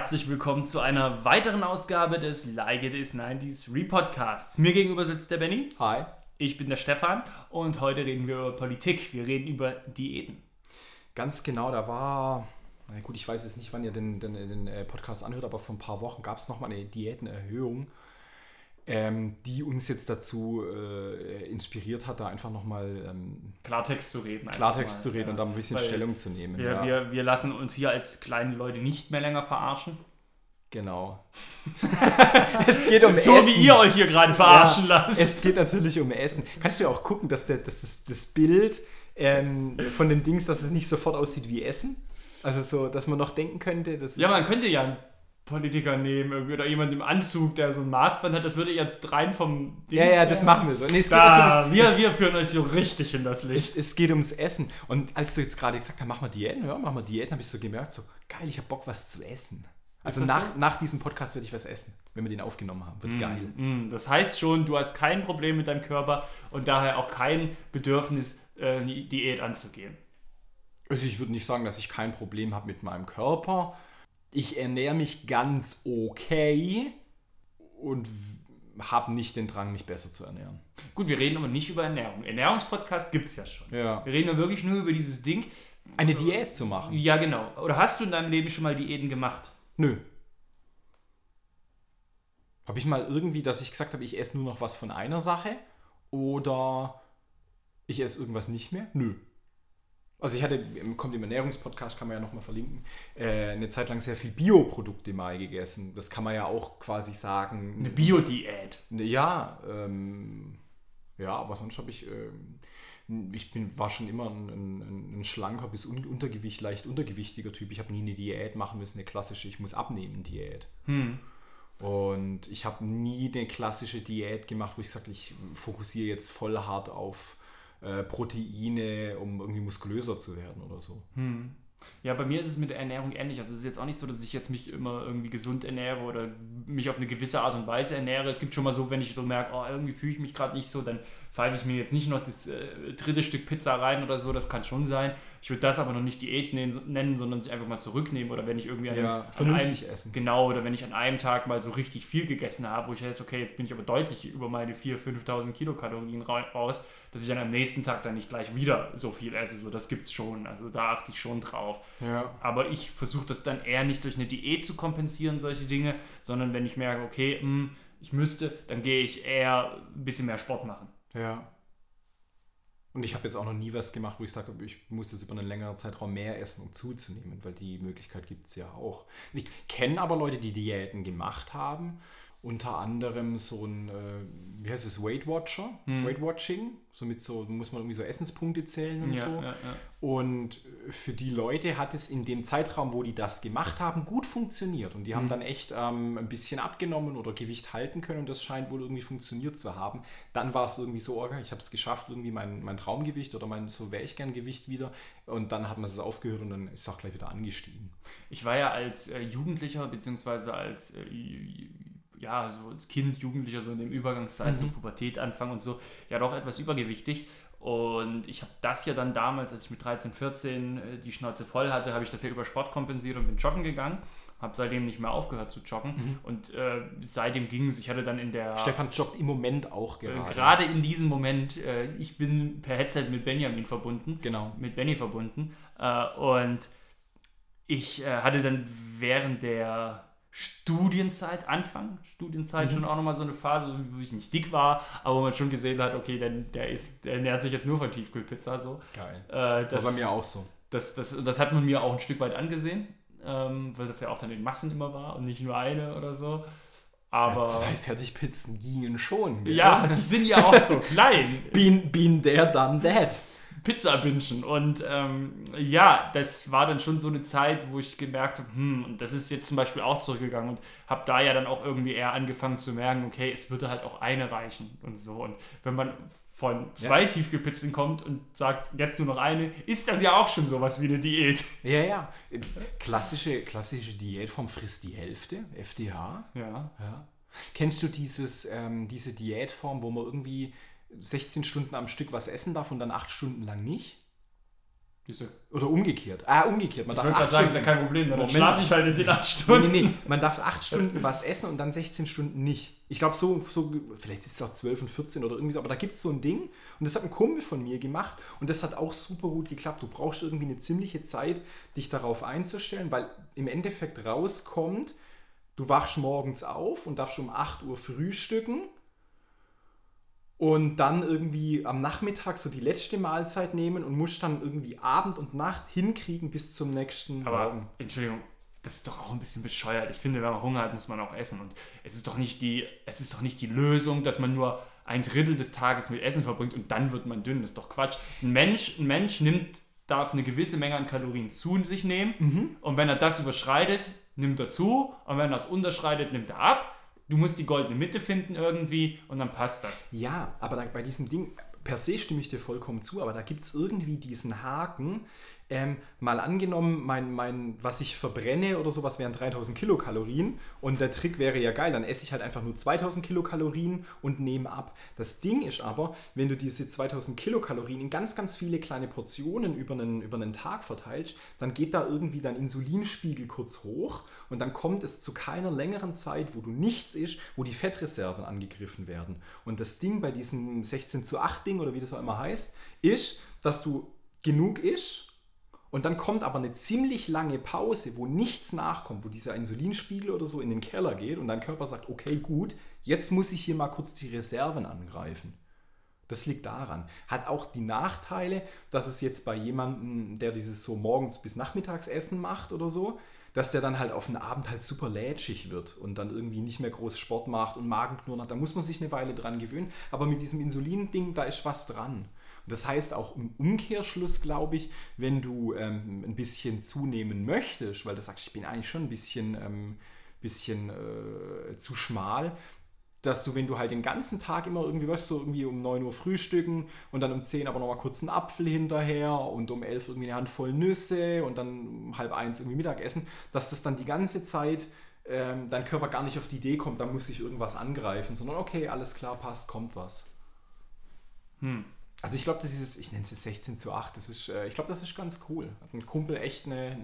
herzlich willkommen zu einer weiteren Ausgabe des Like It Is 90s Repodcasts. Mir gegenüber sitzt der Benny. Hi. Ich bin der Stefan und heute reden wir über Politik. Wir reden über Diäten. Ganz genau, da war, na gut, ich weiß jetzt nicht, wann ihr den, den, den äh, Podcast anhört, aber vor ein paar Wochen gab es nochmal eine Diätenerhöhung, ähm, die uns jetzt dazu äh, inspiriert hat, da einfach nochmal ähm, Klartext zu reden. Klartext mal, zu reden ja. und da ein bisschen Weil Stellung zu nehmen. Wir, ja. wir, wir lassen uns hier als kleine Leute nicht mehr länger verarschen. Genau. es geht um so Essen. wie ihr euch hier gerade verarschen ja, lasst. Es geht natürlich um Essen. Kannst du ja auch gucken, dass, der, dass das, das Bild ähm, von dem Dings, dass es nicht sofort aussieht wie Essen? Also so, dass man noch denken könnte, dass Ja, man könnte ja Politiker nehmen irgendwie, oder jemand im Anzug, der so ein Maßband hat, das würde ja rein vom Dings Ja, ja, das machen wir so. Nee, da, wir, wir führen euch so richtig in das Licht. Es, es, geht ums Essen. Und als du jetzt gerade gesagt hast, mach mal Diäten, ja, mach mal Diäten, habe ich so gemerkt, so geil, ich habe Bock, was zu essen. Also nach, so? nach diesem Podcast werde ich was essen, wenn wir den aufgenommen haben. Wird mm, geil. Mm, das heißt schon, du hast kein Problem mit deinem Körper und daher auch kein Bedürfnis, äh, Diät anzugehen. Also ich würde nicht sagen, dass ich kein Problem habe mit meinem Körper. Ich ernähre mich ganz okay und habe nicht den Drang, mich besser zu ernähren. Gut, wir reden aber nicht über Ernährung. Ernährungspodcast gibt es ja schon. Ja. Wir reden ja wirklich nur über dieses Ding. Eine Diät zu machen. Ja, genau. Oder hast du in deinem Leben schon mal Diäten gemacht? Nö. Habe ich mal irgendwie, dass ich gesagt habe, ich esse nur noch was von einer Sache oder ich esse irgendwas nicht mehr? Nö. Also ich hatte, kommt im Ernährungspodcast, kann man ja nochmal verlinken, äh, eine Zeit lang sehr viel Bioprodukte mal gegessen. Das kann man ja auch quasi sagen. Eine Biodiät. Ne, ja, ähm, ja, aber sonst habe ich, ähm, ich bin, war schon immer ein, ein, ein schlanker bis un, untergewicht, leicht untergewichtiger Typ. Ich habe nie eine Diät machen müssen, eine klassische, ich muss abnehmen Diät. Hm. Und ich habe nie eine klassische Diät gemacht, wo ich sage, ich fokussiere jetzt voll hart auf äh, Proteine, um irgendwie muskulöser zu werden oder so. Hm. Ja, bei mir ist es mit der Ernährung ähnlich. Also es ist jetzt auch nicht so, dass ich jetzt mich immer irgendwie gesund ernähre oder mich auf eine gewisse Art und Weise ernähre. Es gibt schon mal so, wenn ich so merke, oh, irgendwie fühle ich mich gerade nicht so, dann pfeife ich mir jetzt nicht noch das äh, dritte Stück Pizza rein oder so, das kann schon sein. Ich würde das aber noch nicht Diät nennen, sondern sich einfach mal zurücknehmen oder wenn ich irgendwie an, ja, vernünftig einem, essen. Genau, oder wenn ich an einem Tag mal so richtig viel gegessen habe, wo ich jetzt, okay, jetzt bin ich aber deutlich über meine 4.000, 5.000 Kilokalorien raus, dass ich dann am nächsten Tag dann nicht gleich wieder so viel esse. So, das es schon. Also da achte ich schon drauf. Ja. Aber ich versuche das dann eher nicht durch eine Diät zu kompensieren, solche Dinge, sondern wenn ich merke, okay, mh, hm, ich müsste, dann gehe ich eher ein bisschen mehr Sport machen. Ja. Und ich habe jetzt auch noch nie was gemacht, wo ich sage, ich muss jetzt über einen längeren Zeitraum mehr essen, um zuzunehmen, weil die Möglichkeit gibt es ja auch. Ich kenne aber Leute, die Diäten gemacht haben unter anderem so ein, äh, wie heißt es, Weight Watcher, hm. Weight Watching. Somit so muss man irgendwie so Essenspunkte zählen und ja, so. Ja, ja. Und für die Leute hat es in dem Zeitraum, wo die das gemacht haben, gut funktioniert. Und die hm. haben dann echt ähm, ein bisschen abgenommen oder Gewicht halten können und das scheint wohl irgendwie funktioniert zu haben. Dann war es irgendwie so, okay, ich habe es geschafft, irgendwie mein, mein Traumgewicht oder mein so wäre ich gern Gewicht wieder. Und dann hat man es aufgehört und dann ist es auch gleich wieder angestiegen. Ich war ja als äh, Jugendlicher beziehungsweise als äh, ja, so als Kind, Jugendlicher, so in dem Übergangszeit, mhm. so Pubertät anfangen und so, ja doch etwas übergewichtig. Und ich habe das ja dann damals, als ich mit 13, 14 äh, die Schnauze voll hatte, habe ich das ja über Sport kompensiert und bin joggen gegangen. Habe seitdem nicht mehr aufgehört zu joggen. Mhm. Und äh, seitdem ging es. Ich hatte dann in der. Stefan joggt im Moment auch äh, gerade. Äh, gerade in diesem Moment. Äh, ich bin per Headset mit Benjamin verbunden. Genau. Mit Benny verbunden. Äh, und ich hatte dann während der Studienzeit, Anfang Studienzeit mhm. schon auch nochmal so eine Phase, wo ich nicht dick war, aber wo man schon gesehen hat, okay, denn der, ist, der ernährt sich jetzt nur von Tiefkühlpizza. So. Geil. Äh, das, war bei mir auch so. Das, das, das hat man mir auch ein Stück weit angesehen, ähm, weil das ja auch dann in Massen immer war und nicht nur eine oder so. Aber ja, zwei Fertigpizzen gingen schon. Gell? Ja, die sind ja auch so klein. Been, been there, done that. Pizza bingen. Und ähm, ja, das war dann schon so eine Zeit, wo ich gemerkt habe, hm, und das ist jetzt zum Beispiel auch zurückgegangen und habe da ja dann auch irgendwie eher angefangen zu merken, okay, es würde halt auch eine reichen und so. Und wenn man von zwei ja. Tiefkühlpizzen kommt und sagt, jetzt nur noch eine, ist das ja auch schon sowas wie eine Diät. Ja, ja. Klassische, klassische Diätform frisst die Hälfte, FDH. Ja. ja. Kennst du dieses, ähm, diese Diätform, wo man irgendwie 16 Stunden am Stück was essen darf und dann 8 Stunden lang nicht. Oder umgekehrt. Ah, umgekehrt. Man ich darf acht sagen, ist ja kein Problem, dann schlafe ich halt in den acht Stunden. Nee, nee, nee. Man darf acht Stunden was essen und dann 16 Stunden nicht. Ich glaube, so, so, vielleicht ist es auch 12 und 14 oder irgendwie so, aber da gibt es so ein Ding und das hat ein Kumpel von mir gemacht und das hat auch super gut geklappt. Du brauchst irgendwie eine ziemliche Zeit, dich darauf einzustellen, weil im Endeffekt rauskommt, du wachst morgens auf und darfst um 8 Uhr frühstücken und dann irgendwie am Nachmittag so die letzte Mahlzeit nehmen und musst dann irgendwie Abend und Nacht hinkriegen bis zum nächsten Aber, Morgen. Entschuldigung, das ist doch auch ein bisschen bescheuert. Ich finde, wenn man Hunger hat, muss man auch essen. Und es ist doch nicht die, es ist doch nicht die Lösung, dass man nur ein Drittel des Tages mit Essen verbringt und dann wird man dünn. Das ist doch Quatsch. Ein Mensch, ein Mensch nimmt, darf eine gewisse Menge an Kalorien zu sich nehmen. Mhm. Und wenn er das überschreitet, nimmt er zu. Und wenn er es unterschreitet, nimmt er ab du musst die goldene Mitte finden irgendwie und dann passt das. Ja, aber bei diesem Ding, per se stimme ich dir vollkommen zu, aber da gibt es irgendwie diesen Haken, ähm, mal angenommen, mein, mein, was ich verbrenne oder sowas wären 3000 Kilokalorien und der Trick wäre ja geil, dann esse ich halt einfach nur 2000 Kilokalorien und nehme ab. Das Ding ist aber, wenn du diese 2000 Kilokalorien in ganz, ganz viele kleine Portionen über einen, über einen Tag verteilst, dann geht da irgendwie dein Insulinspiegel kurz hoch und dann kommt es zu keiner längeren Zeit, wo du nichts isst, wo die Fettreserven angegriffen werden. Und das Ding bei diesem 16 zu 8 Ding oder wie das auch immer heißt, ist, dass du genug isst und dann kommt aber eine ziemlich lange Pause, wo nichts nachkommt, wo dieser Insulinspiegel oder so in den Keller geht und dein Körper sagt, okay, gut, jetzt muss ich hier mal kurz die Reserven angreifen. Das liegt daran. Hat auch die Nachteile, dass es jetzt bei jemandem, der dieses so morgens bis nachmittags Essen macht oder so, dass der dann halt auf den Abend halt super lätschig wird und dann irgendwie nicht mehr groß Sport macht und Magenknurren hat. Da muss man sich eine Weile dran gewöhnen. Aber mit diesem Insulin-Ding, da ist was dran. Das heißt auch im Umkehrschluss, glaube ich, wenn du ähm, ein bisschen zunehmen möchtest, weil du sagst, ich bin eigentlich schon ein bisschen, ähm, bisschen äh, zu schmal, dass du, wenn du halt den ganzen Tag immer irgendwie, weißt so irgendwie um 9 Uhr frühstücken und dann um 10 aber nochmal kurz einen Apfel hinterher und um 11 irgendwie eine Handvoll Nüsse und dann um halb eins irgendwie Mittagessen, dass das dann die ganze Zeit ähm, dein Körper gar nicht auf die Idee kommt, da muss sich irgendwas angreifen, sondern okay, alles klar, passt, kommt was. Hm. Also ich glaube, das ist, ich nenne es jetzt 16 zu 8, das ist, äh, ich glaube, das ist ganz cool. Hat ein Kumpel echt eine,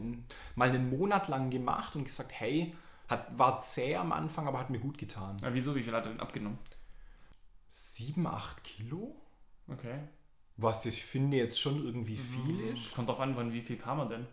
mal einen Monat lang gemacht und gesagt, hey, hat, war zäh am Anfang, aber hat mir gut getan. Ja, wieso? Wie viel hat er denn abgenommen? 7, 8 Kilo? Okay. Was ich finde jetzt schon irgendwie viel mhm. ist. Kommt drauf an, von wie viel kam er denn?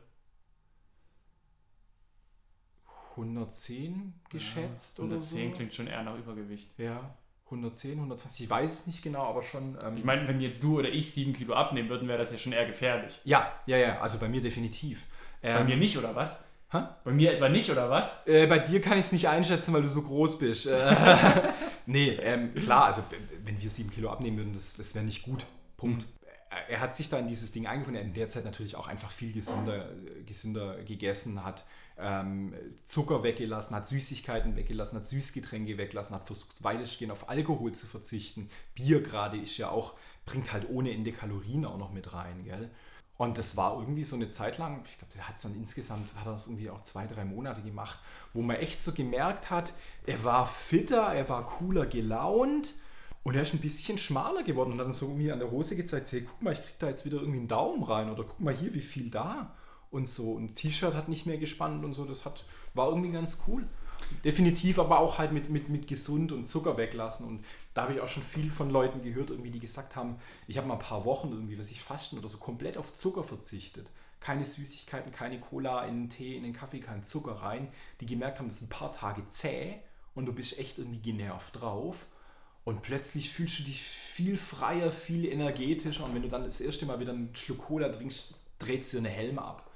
110 geschätzt ja, 110 oder so. 110 klingt schon eher nach Übergewicht. Ja. 110, 120, ich weiß es nicht genau, aber schon. Ähm, ich meine, wenn jetzt du oder ich 7 Kilo abnehmen würden, wäre das ja schon eher gefährlich. Ja, ja, ja, also bei mir definitiv. Ähm, bei mir nicht, oder was? Hä? Bei mir etwa nicht, oder was? Äh, bei dir kann ich es nicht einschätzen, weil du so groß bist. Äh, nee, ähm, klar, also wenn wir 7 Kilo abnehmen würden, das, das wäre nicht gut. Punkt. Mhm er hat sich da in dieses Ding eingefunden. Er hat in der Zeit natürlich auch einfach viel gesünder, gesünder gegessen, hat ähm, Zucker weggelassen, hat Süßigkeiten weggelassen, hat Süßgetränke weggelassen, hat versucht weitestgehend auf Alkohol zu verzichten. Bier gerade ist ja auch, bringt halt ohne Ende Kalorien auch noch mit rein, gell? Und das war irgendwie so eine Zeit lang, ich glaube, er hat es dann insgesamt, hat er das irgendwie auch zwei, drei Monate gemacht, wo man echt so gemerkt hat, er war fitter, er war cooler gelaunt und er ist ein bisschen schmaler geworden und hat dann so irgendwie an der Hose gezeigt, hey, guck mal, ich krieg da jetzt wieder irgendwie einen Daumen rein oder guck mal hier, wie viel da und so. Und T-Shirt hat nicht mehr gespannt und so. Das hat, war irgendwie ganz cool. Definitiv, aber auch halt mit, mit, mit gesund und Zucker weglassen. Und da habe ich auch schon viel von Leuten gehört, irgendwie, die gesagt haben, ich habe mal ein paar Wochen irgendwie, was ich fasten oder so, komplett auf Zucker verzichtet. Keine Süßigkeiten, keine Cola in den Tee, in den Kaffee, kein Zucker rein. Die gemerkt haben, das ist ein paar Tage zäh und du bist echt irgendwie genervt drauf. Und plötzlich fühlst du dich viel freier, viel energetischer. Und wenn du dann das erste Mal wieder einen Schluck Cola trinkst, dreht dir eine Helme ab.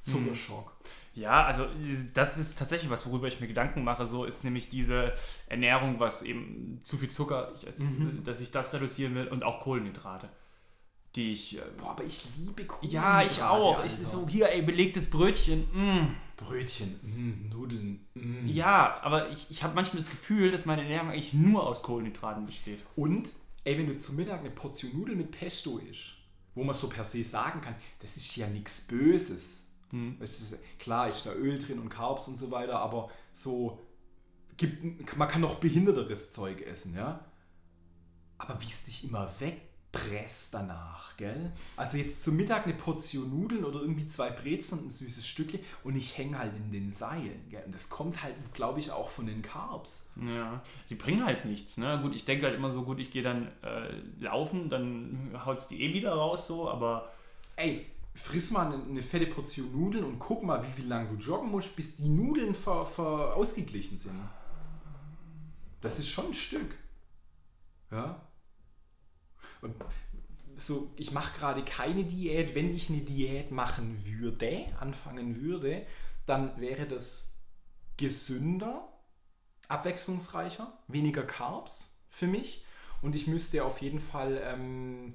Zuckerschock. Ja, also das ist tatsächlich was, worüber ich mir Gedanken mache. So ist nämlich diese Ernährung, was eben zu viel Zucker, ich esse, mhm. dass ich das reduzieren will und auch Kohlenhydrate. Die ich. Äh, Boah, aber ich liebe Kohlenhydrate. Ja, ich auch. Ich, so hier, ey, belegtes Brötchen. Mm. Brötchen, mm, Nudeln. Mm. Ja, aber ich, ich habe manchmal das Gefühl, dass meine Ernährung eigentlich nur aus Kohlenhydraten besteht. Und, ey, wenn du zum Mittag eine Portion Nudeln mit Pesto isst, wo man so per se sagen kann, das ist ja nichts Böses hm. Ist, klar ist da Öl drin und Carbs und so weiter, aber so gibt, man kann noch behinderteres Zeug essen, ja. Aber wie es dich immer Press danach, gell? Also jetzt zum Mittag eine Portion Nudeln oder irgendwie zwei Brezen und ein süßes Stückchen und ich hänge halt in den Seilen, gell? Und das kommt halt, glaube ich, auch von den Carbs. Ja, die bringen halt nichts, ne? Gut, ich denke halt immer so, gut, ich gehe dann äh, laufen, dann haut es die eh wieder raus so, aber... Ey, friss mal eine, eine, fette Portion Nudeln und guck mal, wie viel lang du joggen musst, bis die Nudeln ver, ver ausgeglichen sind. Das ist schon ein Stück. Ja. Und so, ich mache gerade keine Diät. Wenn ich eine Diät machen würde, anfangen würde, dann wäre das gesünder, abwechslungsreicher, weniger Carbs für mich. Und ich müsste auf jeden Fall ähm,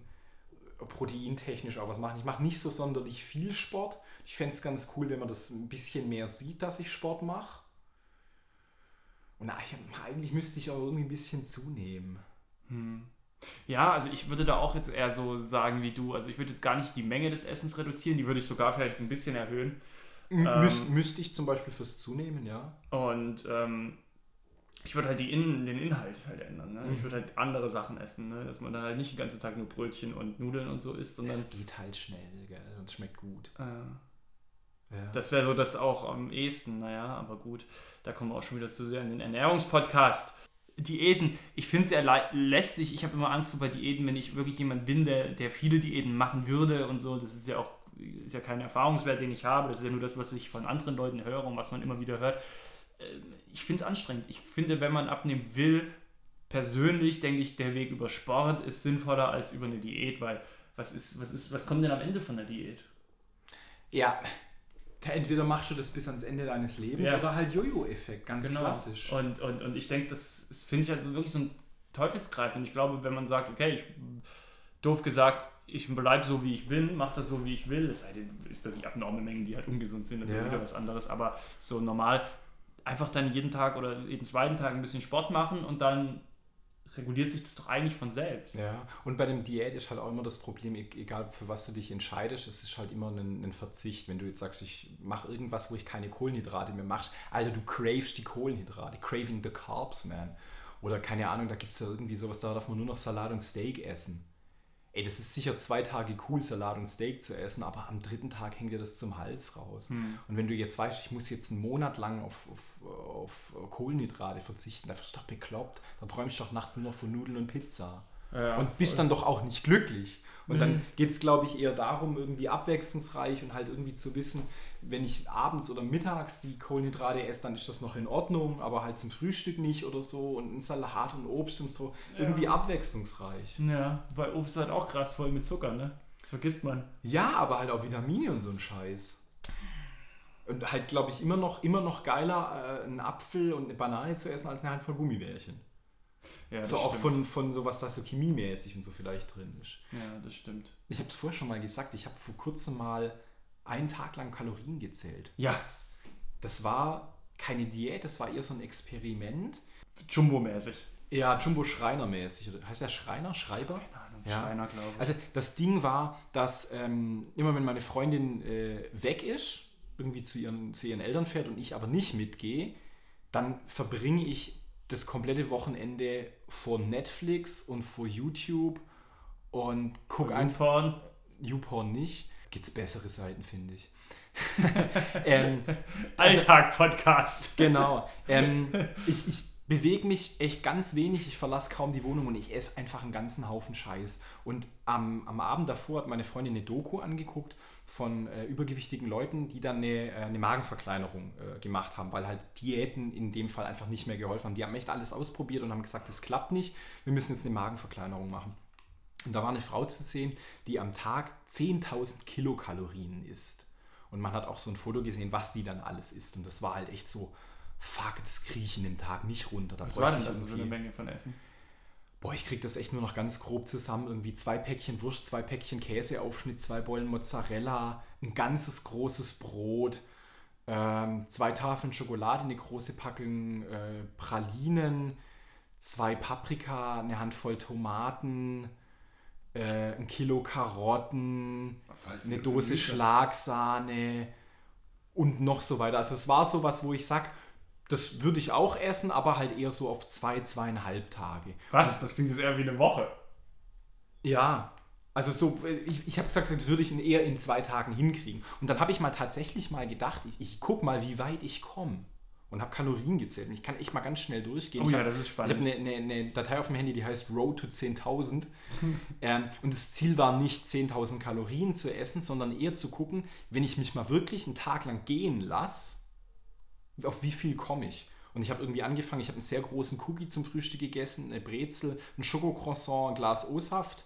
proteintechnisch auch was machen. Ich mache nicht so sonderlich viel Sport. Ich fände es ganz cool, wenn man das ein bisschen mehr sieht, dass ich Sport mache. Und eigentlich müsste ich auch irgendwie ein bisschen zunehmen. Hm. Ja, also ich würde da auch jetzt eher so sagen wie du. Also ich würde jetzt gar nicht die Menge des Essens reduzieren, die würde ich sogar vielleicht ein bisschen erhöhen. Müs ähm, müsste ich zum Beispiel fürs Zunehmen, ja. Und ähm, ich würde halt die In den Inhalt halt ändern. Ne? Mhm. Ich würde halt andere Sachen essen, ne? dass man dann halt nicht den ganzen Tag nur Brötchen und Nudeln und so isst, sondern. Es geht halt schnell, gell? Und es schmeckt gut. Äh, ja. Das wäre so das auch am ehesten, naja, aber gut, da kommen wir auch schon wieder zu sehr in den Ernährungspodcast. Diäten, ich finde es ja lästig. Ich habe immer Angst so bei Diäten, wenn ich wirklich jemand bin, der, der viele Diäten machen würde und so. Das ist ja auch ist ja kein Erfahrungswert, den ich habe. Das ist ja nur das, was ich von anderen Leuten höre und was man immer wieder hört. Ähm, ich finde es anstrengend. Ich finde, wenn man abnehmen will, persönlich denke ich, der Weg über Sport ist sinnvoller als über eine Diät, weil was ist, was ist, was kommt denn am Ende von der Diät? Ja, entweder machst du das bis ans Ende deines Lebens ja. oder halt Jojo-Effekt, ganz genau. klassisch. Und, und, und ich denke, das, das finde ich halt so wirklich so ein Teufelskreis. Und ich glaube, wenn man sagt, okay, ich, doof gesagt, ich bleibe so, wie ich bin, mache das so, wie ich will, es sei denn, ist natürlich abnorme Mengen, die halt ungesund sind, das ja. ist wieder was anderes, aber so normal einfach dann jeden Tag oder jeden zweiten Tag ein bisschen Sport machen und dann reguliert sich das doch eigentlich von selbst. Ja, und bei dem Diät ist halt auch immer das Problem, e-, egal für was du dich entscheidest, es ist halt immer ein, ein Verzicht. Wenn du jetzt sagst, ich mache irgendwas, wo ich keine Kohlenhydrate mehr mache, Alter, du cravest die Kohlenhydrate, craving the carbs, man. Oder keine Ahnung, da gibt es ja irgendwie sowas, da darf man nur noch Salat und Steak essen ey, das ist sicher zwei Tage cool, Salat und Steak zu essen, aber am dritten Tag hängt dir das zum Hals raus. Hm. Und wenn du jetzt weißt, ich muss jetzt einen Monat lang auf, auf, auf Kohlenhydrate verzichten, das ist doch bekloppt. Dann träumst du doch nachts nur noch von Nudeln und Pizza. Ja, und bist voll. dann doch auch nicht glücklich. Und mhm. dann geht es, glaube ich, eher darum, irgendwie abwechslungsreich und halt irgendwie zu wissen, wenn ich abends oder mittags die Kohlenhydrate esse, dann ist das noch in Ordnung, aber halt zum Frühstück nicht oder so und ein Salat und Obst und so. Ja. Irgendwie abwechslungsreich. Ja, weil Obst ist halt auch krass voll mit Zucker, ne? Das vergisst man. Ja, aber halt auch Vitamine und so ein Scheiß. Und halt, glaube ich, immer noch, immer noch geiler, äh, einen Apfel und eine Banane zu essen, als eine Handvoll Gummibärchen. Ja, so auch von, von sowas, das so chemiemäßig und so vielleicht drin ist. Ja, das stimmt. Ich habe es vorher schon mal gesagt, ich habe vor kurzem mal einen Tag lang Kalorien gezählt. Ja. Das war keine Diät, das war eher so ein Experiment. Jumbo-mäßig. Ja, Jumbo-Schreiner-mäßig. Heißt der Schreiner? Schreiber? Keine Ahnung, ja. Schreiner, glaube ich. Also das Ding war, dass ähm, immer wenn meine Freundin äh, weg ist, irgendwie zu ihren, zu ihren Eltern fährt und ich aber nicht mitgehe, dann verbringe ich das komplette Wochenende vor Netflix und vor YouTube und guck einfach. YouPorn nicht. Gibt es bessere Seiten, finde ich. ähm, also Alltag-Podcast. Genau. Ähm, ich, ich bewege mich echt ganz wenig, ich verlasse kaum die Wohnung und ich esse einfach einen ganzen Haufen Scheiß. Und am, am Abend davor hat meine Freundin eine Doku angeguckt von äh, übergewichtigen Leuten, die dann eine, äh, eine Magenverkleinerung äh, gemacht haben, weil halt Diäten in dem Fall einfach nicht mehr geholfen haben. Die haben echt alles ausprobiert und haben gesagt, das klappt nicht, wir müssen jetzt eine Magenverkleinerung machen. Und da war eine Frau zu sehen, die am Tag 10.000 Kilokalorien isst. Und man hat auch so ein Foto gesehen, was die dann alles isst. Und das war halt echt so, fuck, das kriege ich in dem Tag nicht runter. Da was war denn das für eine Menge von Essen? Boah, ich kriege das echt nur noch ganz grob zusammen. Irgendwie zwei Päckchen Wurst, zwei Päckchen Käseaufschnitt, zwei Bollen Mozzarella, ein ganzes großes Brot, ähm, zwei Tafeln Schokolade, eine große Packung äh, Pralinen, zwei Paprika, eine Handvoll Tomaten, äh, ein Kilo Karotten, eine Dose Schlagsahne und noch so weiter. Also es war sowas, wo ich sage, das würde ich auch essen, aber halt eher so auf zwei, zweieinhalb Tage. Was? Das klingt jetzt eher wie eine Woche. Ja, also so, ich, ich habe gesagt, das würde ich ihn eher in zwei Tagen hinkriegen. Und dann habe ich mal tatsächlich mal gedacht, ich, ich gucke mal, wie weit ich komme. Und habe Kalorien gezählt. Und ich kann echt mal ganz schnell durchgehen. Oh ich ja, hab, das ist spannend. Ich habe eine, eine, eine Datei auf dem Handy, die heißt Road to 10.000. ähm, und das Ziel war nicht 10.000 Kalorien zu essen, sondern eher zu gucken, wenn ich mich mal wirklich einen Tag lang gehen lasse, auf wie viel komme ich. Und ich habe irgendwie angefangen, ich habe einen sehr großen Cookie zum Frühstück gegessen, eine Brezel, ein Schokocroissant, ein Glas O-Saft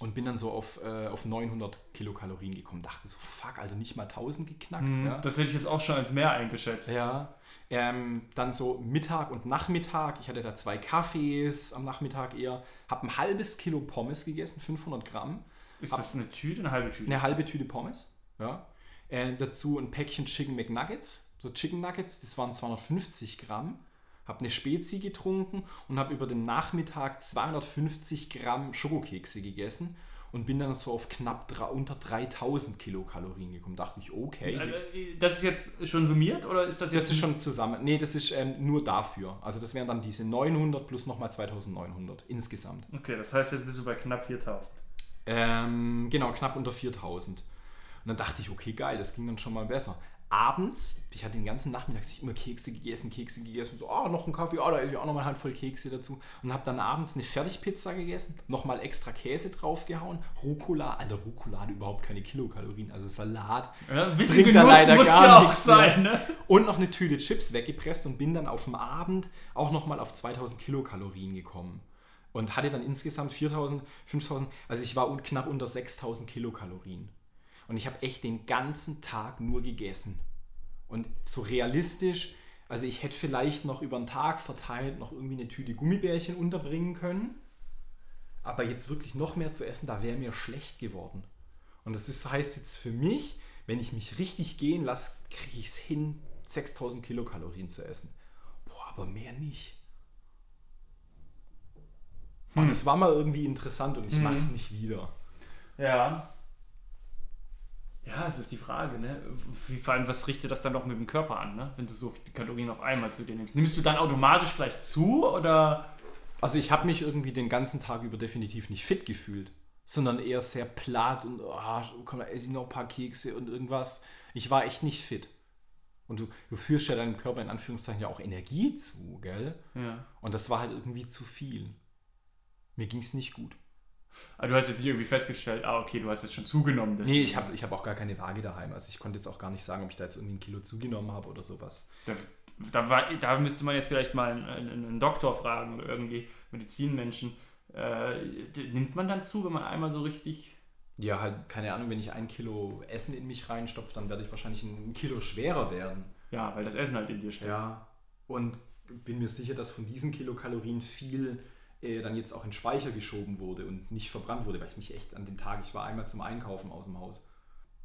und bin dann so auf, äh, auf 900 Kilokalorien gekommen. Dachte so, fuck, Alter, nicht mal 1000 geknackt. Hm, ja. Das hätte ich jetzt auch schon als mehr eingeschätzt. Ja, ähm, dann so Mittag und Nachmittag. Ich hatte da zwei Kaffees am Nachmittag eher. Habe ein halbes Kilo Pommes gegessen, 500 Gramm. Ist das eine Tüte, eine halbe Tüte? Eine halbe Tüte Pommes. Ja. Äh, dazu ein Päckchen Chicken McNuggets. So Chicken Nuggets, das waren 250 Gramm. Habe eine Spezi getrunken und habe über den Nachmittag 250 Gramm Schokokekse gegessen und bin dann so auf knapp unter 3000 Kilokalorien gekommen. Dachte ich, okay. Also, Das ist jetzt schon summiert oder ist das jetzt? Das ist schon zusammen. Nee, das ist ähm, nur dafür. Also das wären dann diese 900 plus nochmal 2900 insgesamt. Okay, das heißt, jetzt bist du bei knapp 4000. Ähm, genau, knapp unter 4000. Und dann dachte ich, okay, geil, das ging dann schon mal besser. Abends, ich hatte den ganzen Nachmittag immer Kekse gegessen, Kekse gegessen, so, ah, noch ein Kaffee, ah, da ist ja auch noch mal eine Handvoll Kekse dazu. Und habe dann abends eine Fertigpizza gegessen, nochmal extra Käse draufgehauen, Rucola, Alter, Rucola hat überhaupt keine Kilokalorien, also Salat. Ja, ein bisschen Bringt da Genuss leider muss gar ja auch mehr. sein, ne? Und noch eine Tüte Chips weggepresst und bin dann auf dem Abend auch nochmal auf 2000 Kilokalorien gekommen. Und hatte dann insgesamt 4000, 5000, also ich war knapp unter 6000 Kilokalorien. Und ich habe echt den ganzen Tag nur gegessen. Und so realistisch, also ich hätte vielleicht noch über den Tag verteilt noch irgendwie eine Tüte Gummibärchen unterbringen können. Aber jetzt wirklich noch mehr zu essen, da wäre mir schlecht geworden. Und das ist, heißt jetzt für mich, wenn ich mich richtig gehen lasse, kriege ich es hin, 6000 Kilokalorien zu essen. Boah, aber mehr nicht. Und das war mal irgendwie interessant und ich mache es nicht wieder. Ja. Ja, es ist die Frage, ne? Wie, vor allem, was richtet das dann noch mit dem Körper an, ne? Wenn du so viele Kalorien auf einmal zu dir nimmst. Nimmst du dann automatisch gleich zu oder? Also ich habe mich irgendwie den ganzen Tag über definitiv nicht fit gefühlt, sondern eher sehr platt und oh, komm, da esse ich noch ein paar Kekse und irgendwas. Ich war echt nicht fit. Und du, du führst ja deinem Körper in Anführungszeichen ja auch Energie zu, gell? Ja. Und das war halt irgendwie zu viel. Mir ging es nicht gut. Aber du hast jetzt nicht irgendwie festgestellt, ah, okay, du hast jetzt schon zugenommen. Nee, deswegen. ich habe ich hab auch gar keine Waage daheim. Also ich konnte jetzt auch gar nicht sagen, ob ich da jetzt irgendwie ein Kilo zugenommen habe oder sowas. Da, da, war, da müsste man jetzt vielleicht mal einen, einen, einen Doktor fragen oder irgendwie Medizinmenschen. Äh, nimmt man dann zu, wenn man einmal so richtig. Ja, halt, keine Ahnung, wenn ich ein Kilo Essen in mich reinstopfe, dann werde ich wahrscheinlich ein Kilo schwerer werden. Ja, weil das Essen halt in dir steckt. Ja, und bin mir sicher, dass von diesen Kilokalorien viel äh, dann jetzt auch in Speicher geschoben wurde und nicht verbrannt wurde, weil ich mich echt an den Tag, ich war einmal zum Einkaufen aus dem Haus.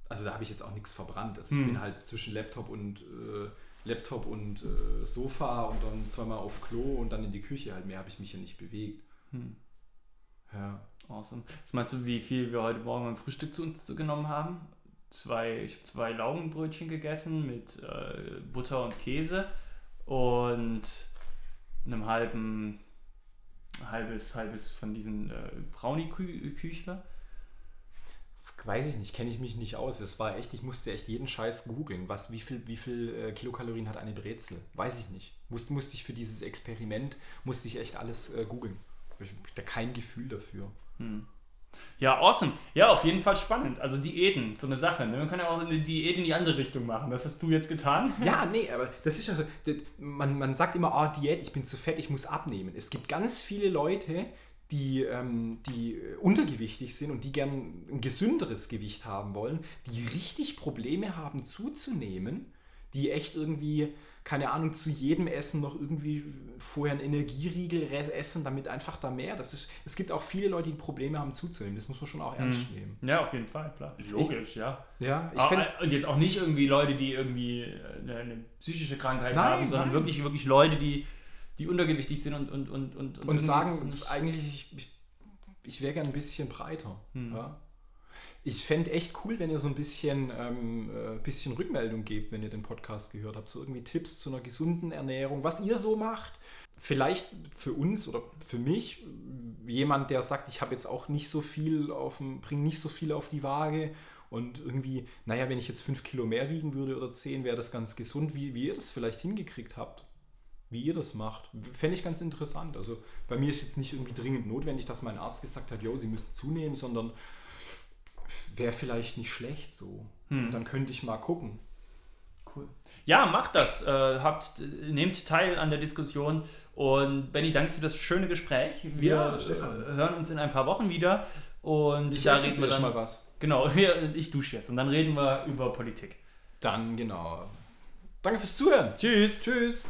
Also da habe ich jetzt auch nichts verbrannt. Also ich Hm. bin halt zwischen Laptop und äh, Laptop und äh, Sofa und dann zweimal auf Klo und dann in die Küche halt. Mehr habe ich mich ja nicht bewegt. Hm. Ja. Awesome. Was meinst du, wie viel wir heute Morgen beim Frühstück zu uns genommen haben? Zwei, ich habe zwei Laugenbrötchen gegessen mit äh, Butter und Käse und einem halben, halbes, halbes von diesen äh, Brownie-Küchler. Weiß ich nicht, kenne ich mich nicht aus. Das war echt, ich musste echt jeden Scheiß googeln. Was, wie viel, wie viel äh, Kilokalorien hat eine Brezel? Weiß ich nicht. Musste, musste ich für dieses Experiment, musste ich echt alles äh, googeln. Ich habe da kein Gefühl dafür. Hm. Ja, awesome. Ja, auf jeden Fall spannend. Also Diäten, so eine Sache. Ne? Man kann ja auch eine Diät in die andere Richtung machen. Das hast du jetzt getan. Ja, nee, aber das ist ja so, man, man sagt immer, ah, Diät, ich bin zu fett, ich muss abnehmen. Es gibt ganz viele Leute, die, ähm, die untergewichtig sind und die gern ein gesünderes Gewicht haben wollen, die richtig Probleme haben zuzunehmen, die echt irgendwie, keine Ahnung, zu jedem Essen noch irgendwie vorher einen Energieriegel essen, damit einfach da mehr. Das ist, es gibt auch viele Leute, die Probleme haben zuzunehmen. Das muss man schon auch ernst nehmen. Ja, auf jeden Fall, klar. Logisch, ja. Ja, ich finde. und jetzt auch nicht irgendwie Leute, die irgendwie äh, eine, eine psychische Krankheit Nein, haben, sondern nein. wirklich, wirklich Leute, die, die untergewichtig sind und und und und, und sagen eigentlich, ich, ich, ich wäre gern ein bisschen breiter. Hm. Ja? Ich fände echt cool, wenn ihr so ein bisschen, ähm, äh, bisschen Rückmeldung gebt, wenn ihr den Podcast gehört habt. So irgendwie Tipps zu einer gesunden Ernährung, was ihr so macht. Vielleicht für uns oder für mich, jemand, der sagt, ich habe jetzt auch nicht so viel auf dem, bringe nicht so viel auf die Waage und irgendwie, naja, wenn ich jetzt fünf Kilo mehr wiegen würde oder zehn, wäre das ganz gesund, wie, wie ihr das vielleicht hingekriegt habt. Wie ihr das macht. Fände ich ganz interessant. Also bei mir ist jetzt nicht irgendwie dringend notwendig, dass mein Arzt gesagt hat, jo, sie müssen zunehmen, sondern wäre vielleicht nicht schlecht so. Hm. Dann könnte ich mal gucken. Cool. Ja, macht das. Äh, habt, nehmt teil an der Diskussion. Und Benny, danke für das schöne Gespräch. Wir ja, äh, hören uns in ein paar Wochen wieder. Und ich da reden wir dann, mal was. Genau, ich dusche jetzt und dann reden wir über Politik. Dann genau. Danke fürs Zuhören. Tschüss. Tschüss.